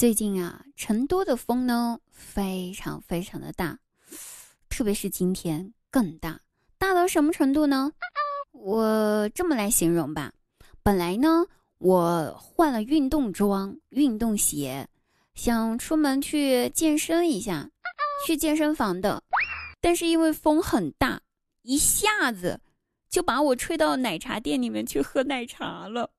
最近啊，成都的风呢非常非常的大，特别是今天更大，大到什么程度呢？我这么来形容吧，本来呢，我换了运动装、运动鞋，想出门去健身一下，去健身房的，但是因为风很大，一下子就把我吹到奶茶店里面去喝奶茶了。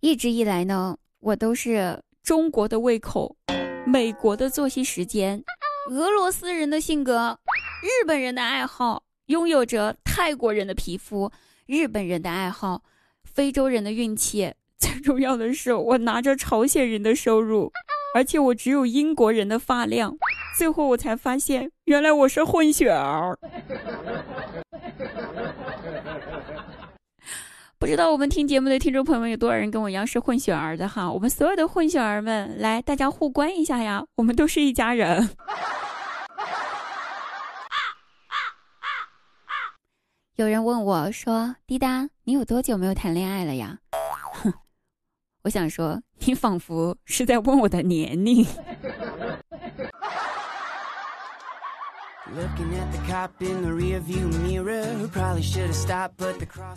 一直以来呢，我都是中国的胃口，美国的作息时间。俄罗斯人的性格，日本人的爱好，拥有着泰国人的皮肤，日本人的爱好，非洲人的运气。最重要的是，我拿着朝鲜人的收入，而且我只有英国人的发量。最后我才发现，原来我是混血儿。不知道我们听节目的听众朋友们有多少人跟我一样是混血儿的哈？我们所有的混血儿们，来，大家互关一下呀！我们都是一家人。有人问我说：“滴答，你有多久没有谈恋爱了呀？”哼，我想说，你仿佛是在问我的年龄。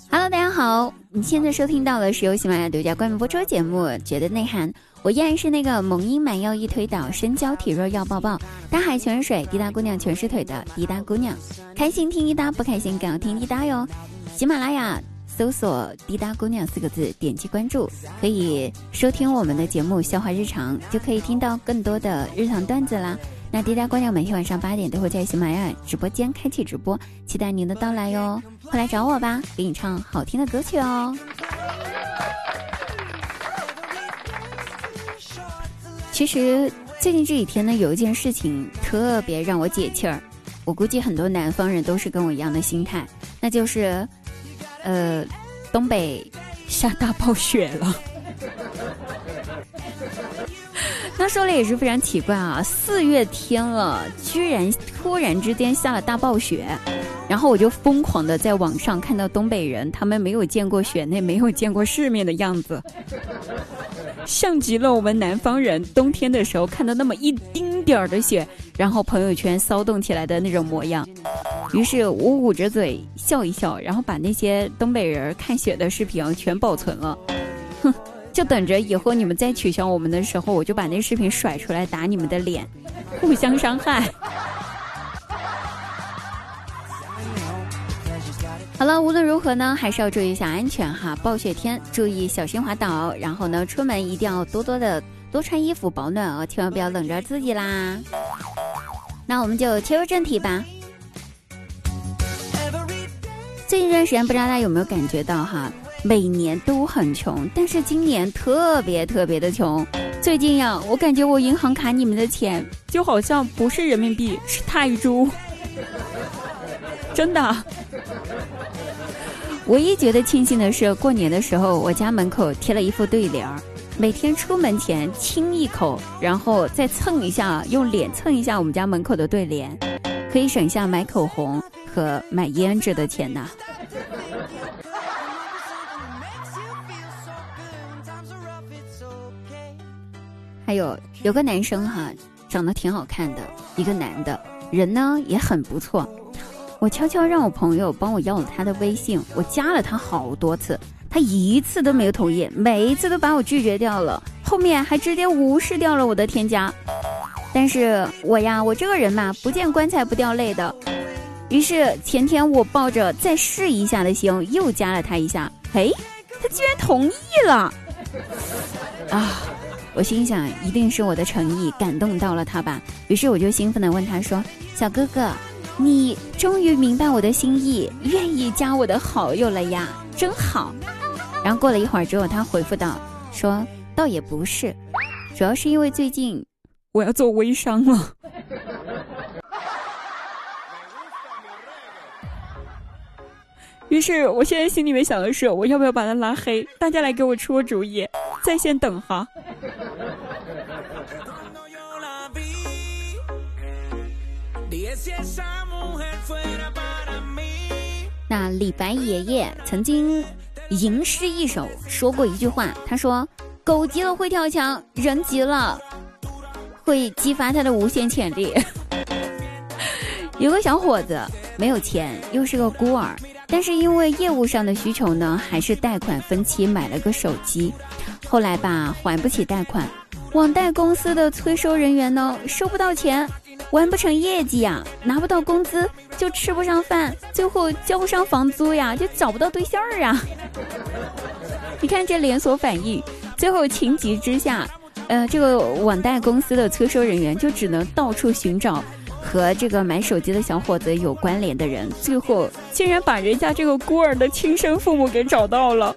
Hello，大家好，你现在收听到的是由喜马拉雅独家冠名播出节目《绝对内涵》，我依然是那个萌音满腰一推倒，身娇体弱要抱抱，大海全是水，滴答姑娘全是腿的滴答姑娘，开心听滴答，不开心更要听滴答哟。喜马拉雅搜索“滴答姑娘”四个字，点击关注，可以收听我们的节目《笑话日常》，就可以听到更多的日常段子啦。那滴答姑娘每天晚上八点都会在喜马拉雅直播间开启直播，期待您的到来哟！快来找我吧，给你唱好听的歌曲哦。其实最近这几天呢，有一件事情特别让我解气儿，我估计很多南方人都是跟我一样的心态，那就是，呃，东北下大暴雪了。那说来也是非常奇怪啊，四月天了，居然突然之间下了大暴雪，然后我就疯狂的在网上看到东北人他们没有见过雪，那没有见过世面的样子，像极了我们南方人冬天的时候看到那么一丁点儿的雪，然后朋友圈骚动起来的那种模样。于是我捂着嘴笑一笑，然后把那些东北人看雪的视频全保存了，哼。就等着以后你们再取消我们的时候，我就把那视频甩出来打你们的脸，互相伤害。好了，无论如何呢，还是要注意一下安全哈。暴雪天，注意小心滑倒。然后呢，出门一定要多多的多穿衣服保暖哦，千万不要冷着自己啦。那我们就切入正题吧。最近一段时间，不知道大家有没有感觉到哈？每年都很穷，但是今年特别特别的穷。最近呀，我感觉我银行卡里面的钱就好像不是人民币，是泰铢。真的。唯一觉得庆幸的是，过年的时候我家门口贴了一副对联儿，每天出门前亲一口，然后再蹭一下，用脸蹭一下我们家门口的对联，可以省下买口红和买胭脂的钱呐。还有有个男生哈，长得挺好看的，一个男的，人呢也很不错。我悄悄让我朋友帮我要了他的微信，我加了他好多次，他一次都没有同意，每一次都把我拒绝掉了，后面还直接无视掉了我的添加。但是我呀，我这个人嘛，不见棺材不掉泪的。于是前天我抱着再试一下的心，又加了他一下，哎，他居然同意了，啊！我心想，一定是我的诚意感动到了他吧。于是我就兴奋地问他说：“小哥哥，你终于明白我的心意，愿意加我的好友了呀，真好。”然后过了一会儿之后，他回复道：“说倒也不是，主要是因为最近我要做微商了。”于是我现在心里面想的是，我要不要把他拉黑？大家来给我出个主意，在线等哈。那李白爷爷曾经吟诗一首，说过一句话，他说：“狗急了会跳墙，人急了 会激发他的无限潜力。”有个小伙子没有钱，又是个孤儿，但是因为业务上的需求呢，还是贷款分期买了个手机。后来吧，还不起贷款，网贷公司的催收人员呢，收不到钱。完不成业绩呀，拿不到工资就吃不上饭，最后交不上房租呀，就找不到对象啊。你看这连锁反应，最后情急之下，呃，这个网贷公司的催收人员就只能到处寻找和这个买手机的小伙子有关联的人，最后竟然把人家这个孤儿的亲生父母给找到了，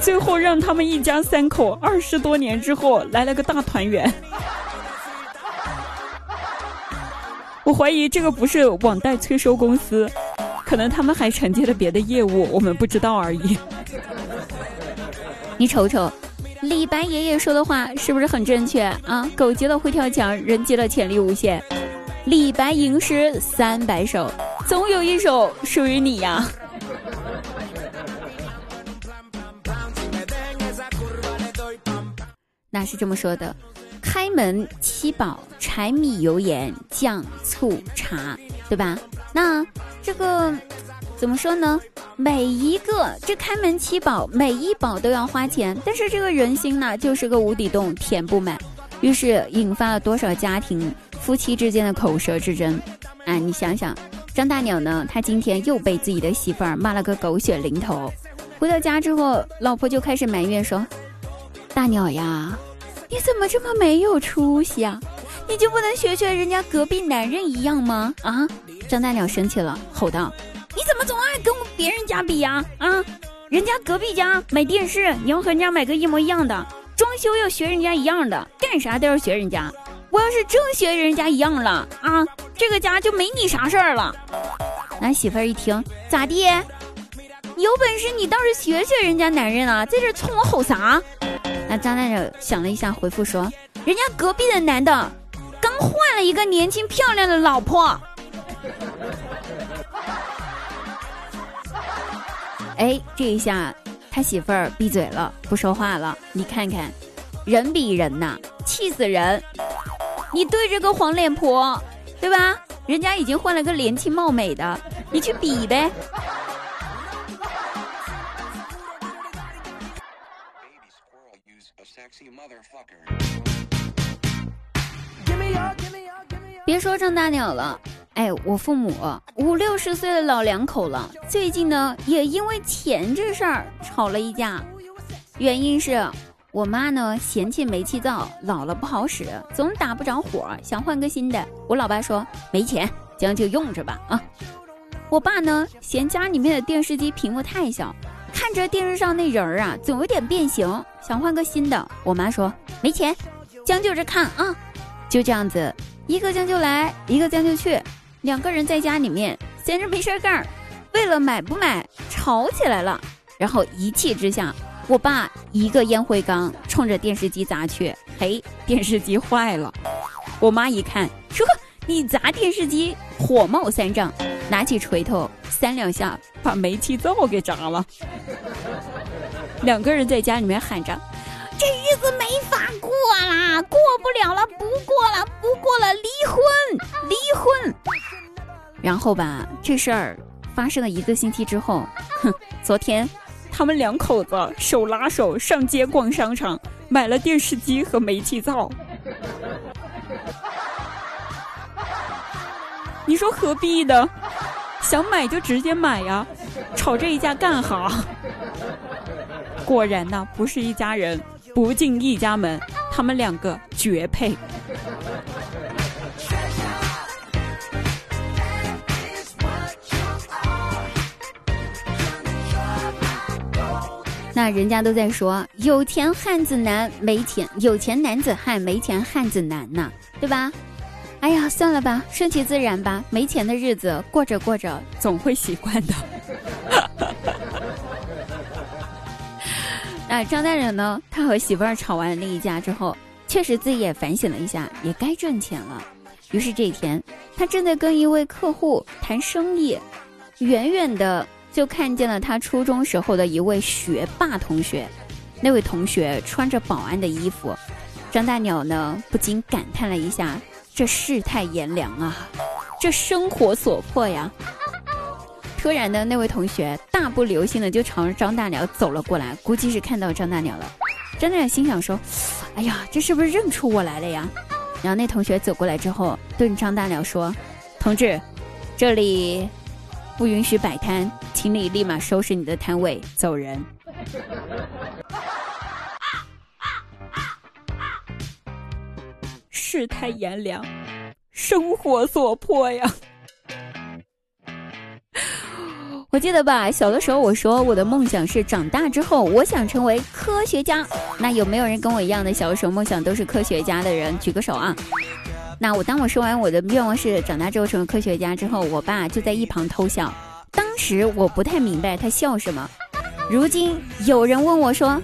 最后让他们一家三口二十多年之后来了个大团圆。我怀疑这个不是网贷催收公司，可能他们还承接了别的业务，我们不知道而已。你瞅瞅，李白爷爷说的话是不是很正确啊？狗急了会跳墙，人急了潜力无限。李白吟诗三百首，总有一首属于你呀。那是这么说的。开门七宝：柴米油盐酱醋茶，对吧？那这个怎么说呢？每一个这开门七宝，每一宝都要花钱，但是这个人心呢，就是个无底洞，填不满，于是引发了多少家庭夫妻之间的口舌之争。啊，你想想，张大鸟呢？他今天又被自己的媳妇儿骂了个狗血淋头。回到家之后，老婆就开始埋怨说：“大鸟呀。”你怎么这么没有出息啊？你就不能学学人家隔壁男人一样吗？啊！张大鸟生气了，吼道：“你怎么总爱跟别人家比呀？啊！人家隔壁家买电视，你要和人家买个一模一样的；装修要学人家一样的，干啥都要学人家。我要是真学人家一样了，啊，这个家就没你啥事儿了。”俺媳妇儿一听，咋地？有本事你倒是学学人家男人啊，在这冲我吼啥？那张大鸟想了一下，回复说：“人家隔壁的男的刚换了一个年轻漂亮的老婆。”哎，这一下他媳妇儿闭嘴了，不说话了。你看看，人比人呐，气死人！你对着个黄脸婆，对吧？人家已经换了个年轻貌美的，你去比呗。别说张大鸟了，哎，我父母五六十岁的老两口了，最近呢也因为钱这事儿吵了一架。原因是我妈呢嫌弃煤气灶老了不好使，总打不着火，想换个新的。我老爸说没钱，将就用着吧啊。我爸呢嫌家里面的电视机屏幕太小。看着电视上那人儿啊，总有点变形，想换个新的。我妈说没钱，将就着看啊。就这样子，一个将就来，一个将就去，两个人在家里面闲着没事干，为了买不买吵起来了。然后一气之下，我爸一个烟灰缸冲着电视机砸去，嘿，电视机坏了。我妈一看，说你砸电视机，火冒三丈，拿起锤头。三两下把煤气灶给砸了，两个人在家里面喊着：“啦，过不了了，不过了，不过了，离婚，离婚。”然后吧，这事儿发生了一个星期之后，哼，昨天他们两口子手拉手上街逛商场，买了电视机和煤气灶。你说何必呢？想买就直接买呀，吵这一架干哈？果然呐，不是一家人，不进一家门，他们两个绝配。那人家都在说，有钱汉子难，没钱有钱男子汉，没钱汉子难呐，对吧？哎呀，算了吧，顺其自然吧。没钱的日子过着过着，总会习惯的。那张大人呢？他和媳妇儿吵完那一架之后，确实自己也反省了一下，也该挣钱了。于是这一天，他正在跟一位客户谈生意，远远的就看见了他初中时候的一位学霸同学。那位同学穿着保安的衣服，张大鸟呢不禁感叹了一下：这世态炎凉啊，这生活所迫呀。突然呢，那位同学大步流星的就朝着张大鸟走了过来，估计是看到张大鸟了。张大鸟心想说：“哎呀，这是不是认出我来了呀？”然后那同学走过来之后，对张大鸟说：“同志，这里不允许摆摊，请你立马收拾你的摊位，走人。” 世态炎凉，生活所迫呀。我记得吧，小的时候我说我的梦想是长大之后我想成为科学家。那有没有人跟我一样的小的时候梦想都是科学家的人？举个手啊！那我当我说完我的愿望是长大之后成为科学家之后，我爸就在一旁偷笑。当时我不太明白他笑什么。如今有人问我说：“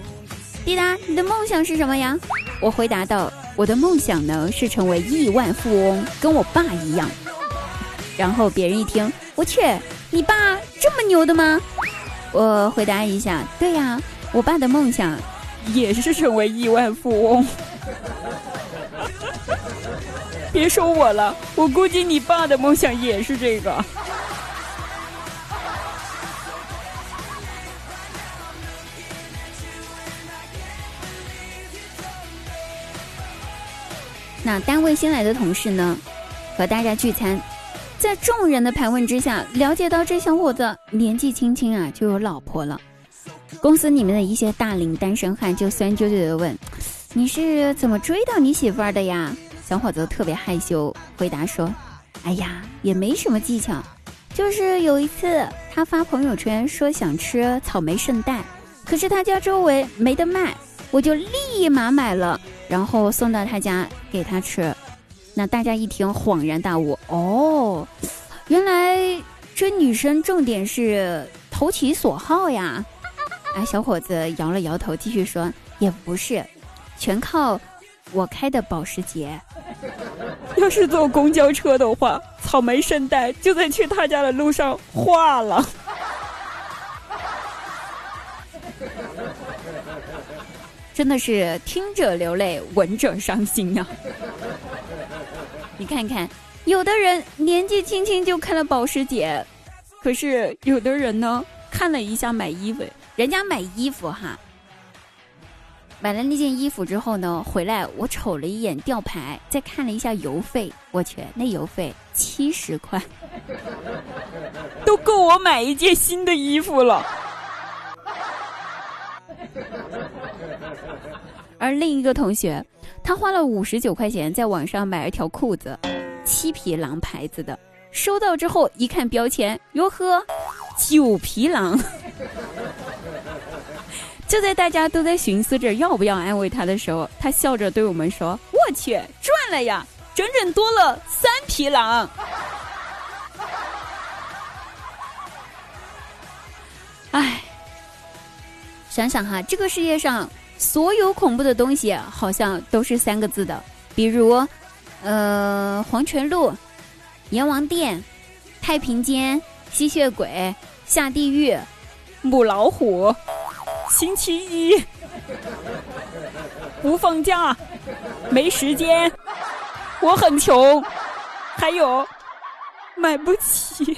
滴答，你的梦想是什么呀？”我回答道：“我的梦想呢是成为亿万富翁，跟我爸一样。”然后别人一听，我去。你爸这么牛的吗？我回答一下，对呀，我爸的梦想也是成为亿万富翁。别说我了，我估计你爸的梦想也是这个。那单位新来的同事呢，和大家聚餐。在众人的盘问之下，了解到这小伙子年纪轻轻啊就有老婆了。公司里面的一些大龄单身汉就酸溜溜的问：“你是怎么追到你媳妇儿的呀？”小伙子特别害羞，回答说：“哎呀，也没什么技巧，就是有一次他发朋友圈说想吃草莓圣代，可是他家周围没得卖，我就立马买了，然后送到他家给他吃。”那大家一听恍然大悟哦，原来追女生重点是投其所好呀！哎，小伙子摇了摇头，继续说也不是，全靠我开的保时捷。要是坐公交车的话，草莓圣代就在去他家的路上化了。真的是听者流泪，闻者伤心呀！你看看，有的人年纪轻轻就看了保时捷，可是有的人呢，看了一下买衣服，人家买衣服哈，买了那件衣服之后呢，回来我瞅了一眼吊牌，再看了一下邮费，我去，那邮费七十块，都够我买一件新的衣服了。而另一个同学，他花了五十九块钱在网上买了条裤子，七匹狼牌子的。收到之后一看标签，哟呵，九匹狼。就在大家都在寻思着要不要安慰他的时候，他笑着对我们说：“我去，赚了呀，整整多了三匹狼。”哎，想想哈，这个世界上。所有恐怖的东西好像都是三个字的，比如，呃，黄泉路、阎王殿、太平间、吸血鬼、下地狱、母老虎、星期一、不放假、没时间、我很穷，还有买不起。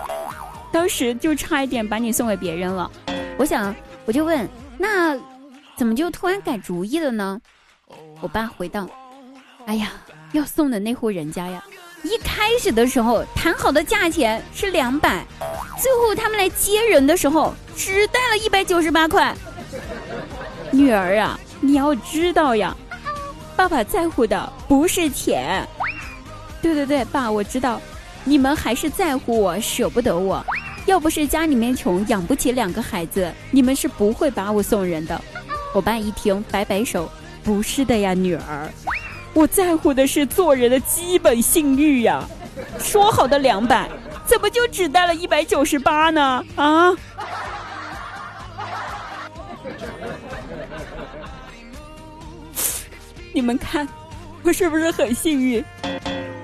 当时就差一点把你送给别人了，我想我就问，那怎么就突然改主意了呢？我爸回道：“哎呀，要送的那户人家呀，一开始的时候谈好的价钱是两百，最后他们来接人的时候只带了一百九十八块。女儿啊，你要知道呀，爸爸在乎的不是钱，对对对，爸，我知道，你们还是在乎我，舍不得我。要不是家里面穷，养不起两个孩子，你们是不会把我送人的。我爸一听，摆摆手，不是的呀，女儿，我在乎的是做人的基本信誉呀。说好的两百，怎么就只带了一百九十八呢？啊！你们看，我是不是很幸运？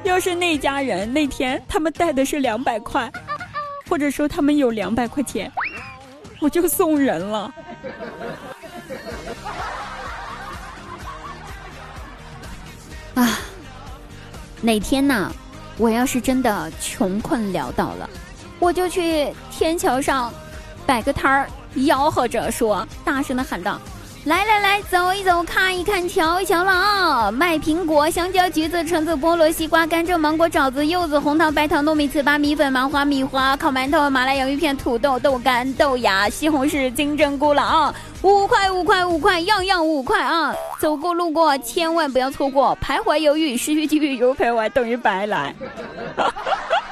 要是那家人那天他们带的是两百块，或者说他们有两百块钱，我就送人了。啊，哪天呢？我要是真的穷困潦倒了，我就去天桥上摆个摊儿，吆喝着说，大声的喊道。来来来，走一走，看一看，瞧一瞧了啊！卖苹果、香蕉、橘子、橙子、菠萝、西瓜、甘蔗、芒果、枣子、柚子、红糖、白糖、糯米、糍粑、米粉、麻花、米花、烤馒头、麻辣洋芋片、土豆、豆干、豆芽、西红柿、金针菇了啊！五块五块五块，样样五块啊！走过路过，千万不要错过！徘徊犹豫，失去机遇，有徘徊等于白来。哈哈哈哈哈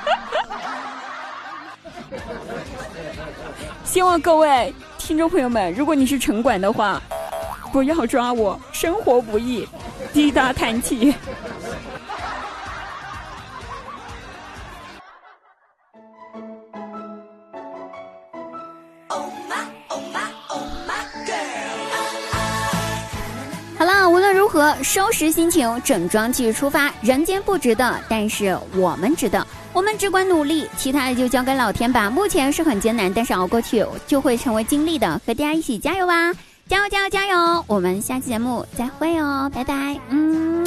哈希望各位听众朋友们，如果你是城管的话。不要抓我，生活不易，滴答叹气。好了，无论如何，收拾心情，整装继续出发。人间不值得，但是我们值得。我们只管努力，其他的就交给老天吧。目前是很艰难，但是熬过去就会成为经历的。和大家一起加油吧！加油加油加油！我们下期节目再会哦，拜拜，嗯。